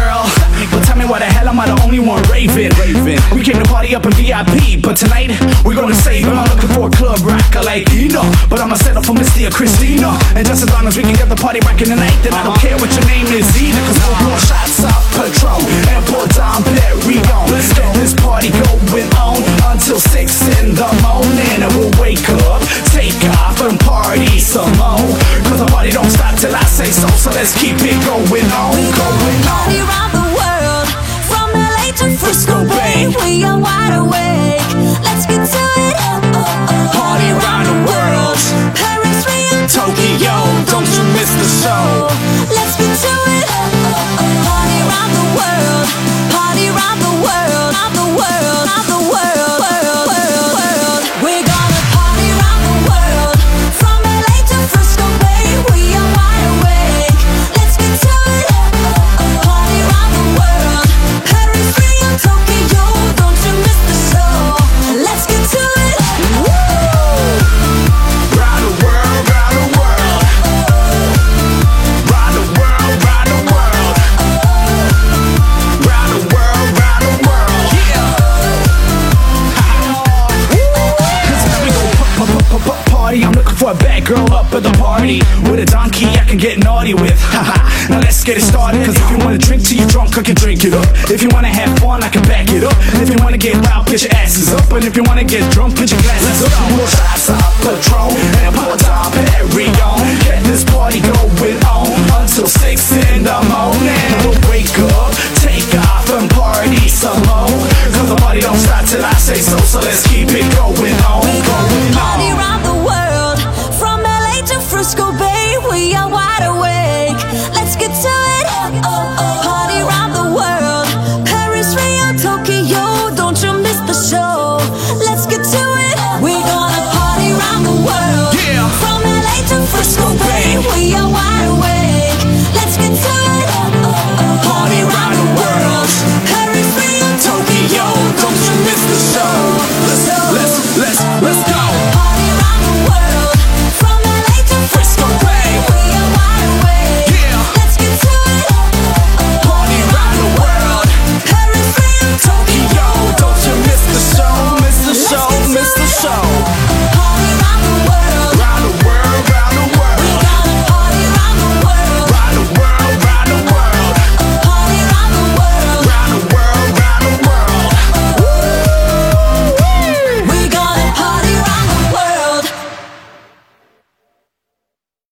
girl. But tell me why the hell am I the only one raving? We came to party up in VIP, but tonight we're gonna save. I'm looking for a club rocker like Eno, but I'ma settle for Misty or Christina. And just as long as we can get the party rocking tonight, then I don't care what your name is either. Cause we'll pour shots of Patron and pour Dom Perignon. Let's get this party going on until six till I so, let's keep it going on, going on. Party around the world, from LA to Frisco Bay. We are wide awake. For a bad girl up at the party With a donkey I can get naughty with Haha, now let's get it started Cause if you wanna drink till you're drunk, I can drink it up If you wanna have fun, I can back it up If you wanna get loud, put your asses up And if you wanna get drunk, put your glasses up Let's shots up, Patron And pour down on. Get this party going on Until six in the morning We'll wake up, take off and party some more Cause the party don't stop till I say so So let's keep it going on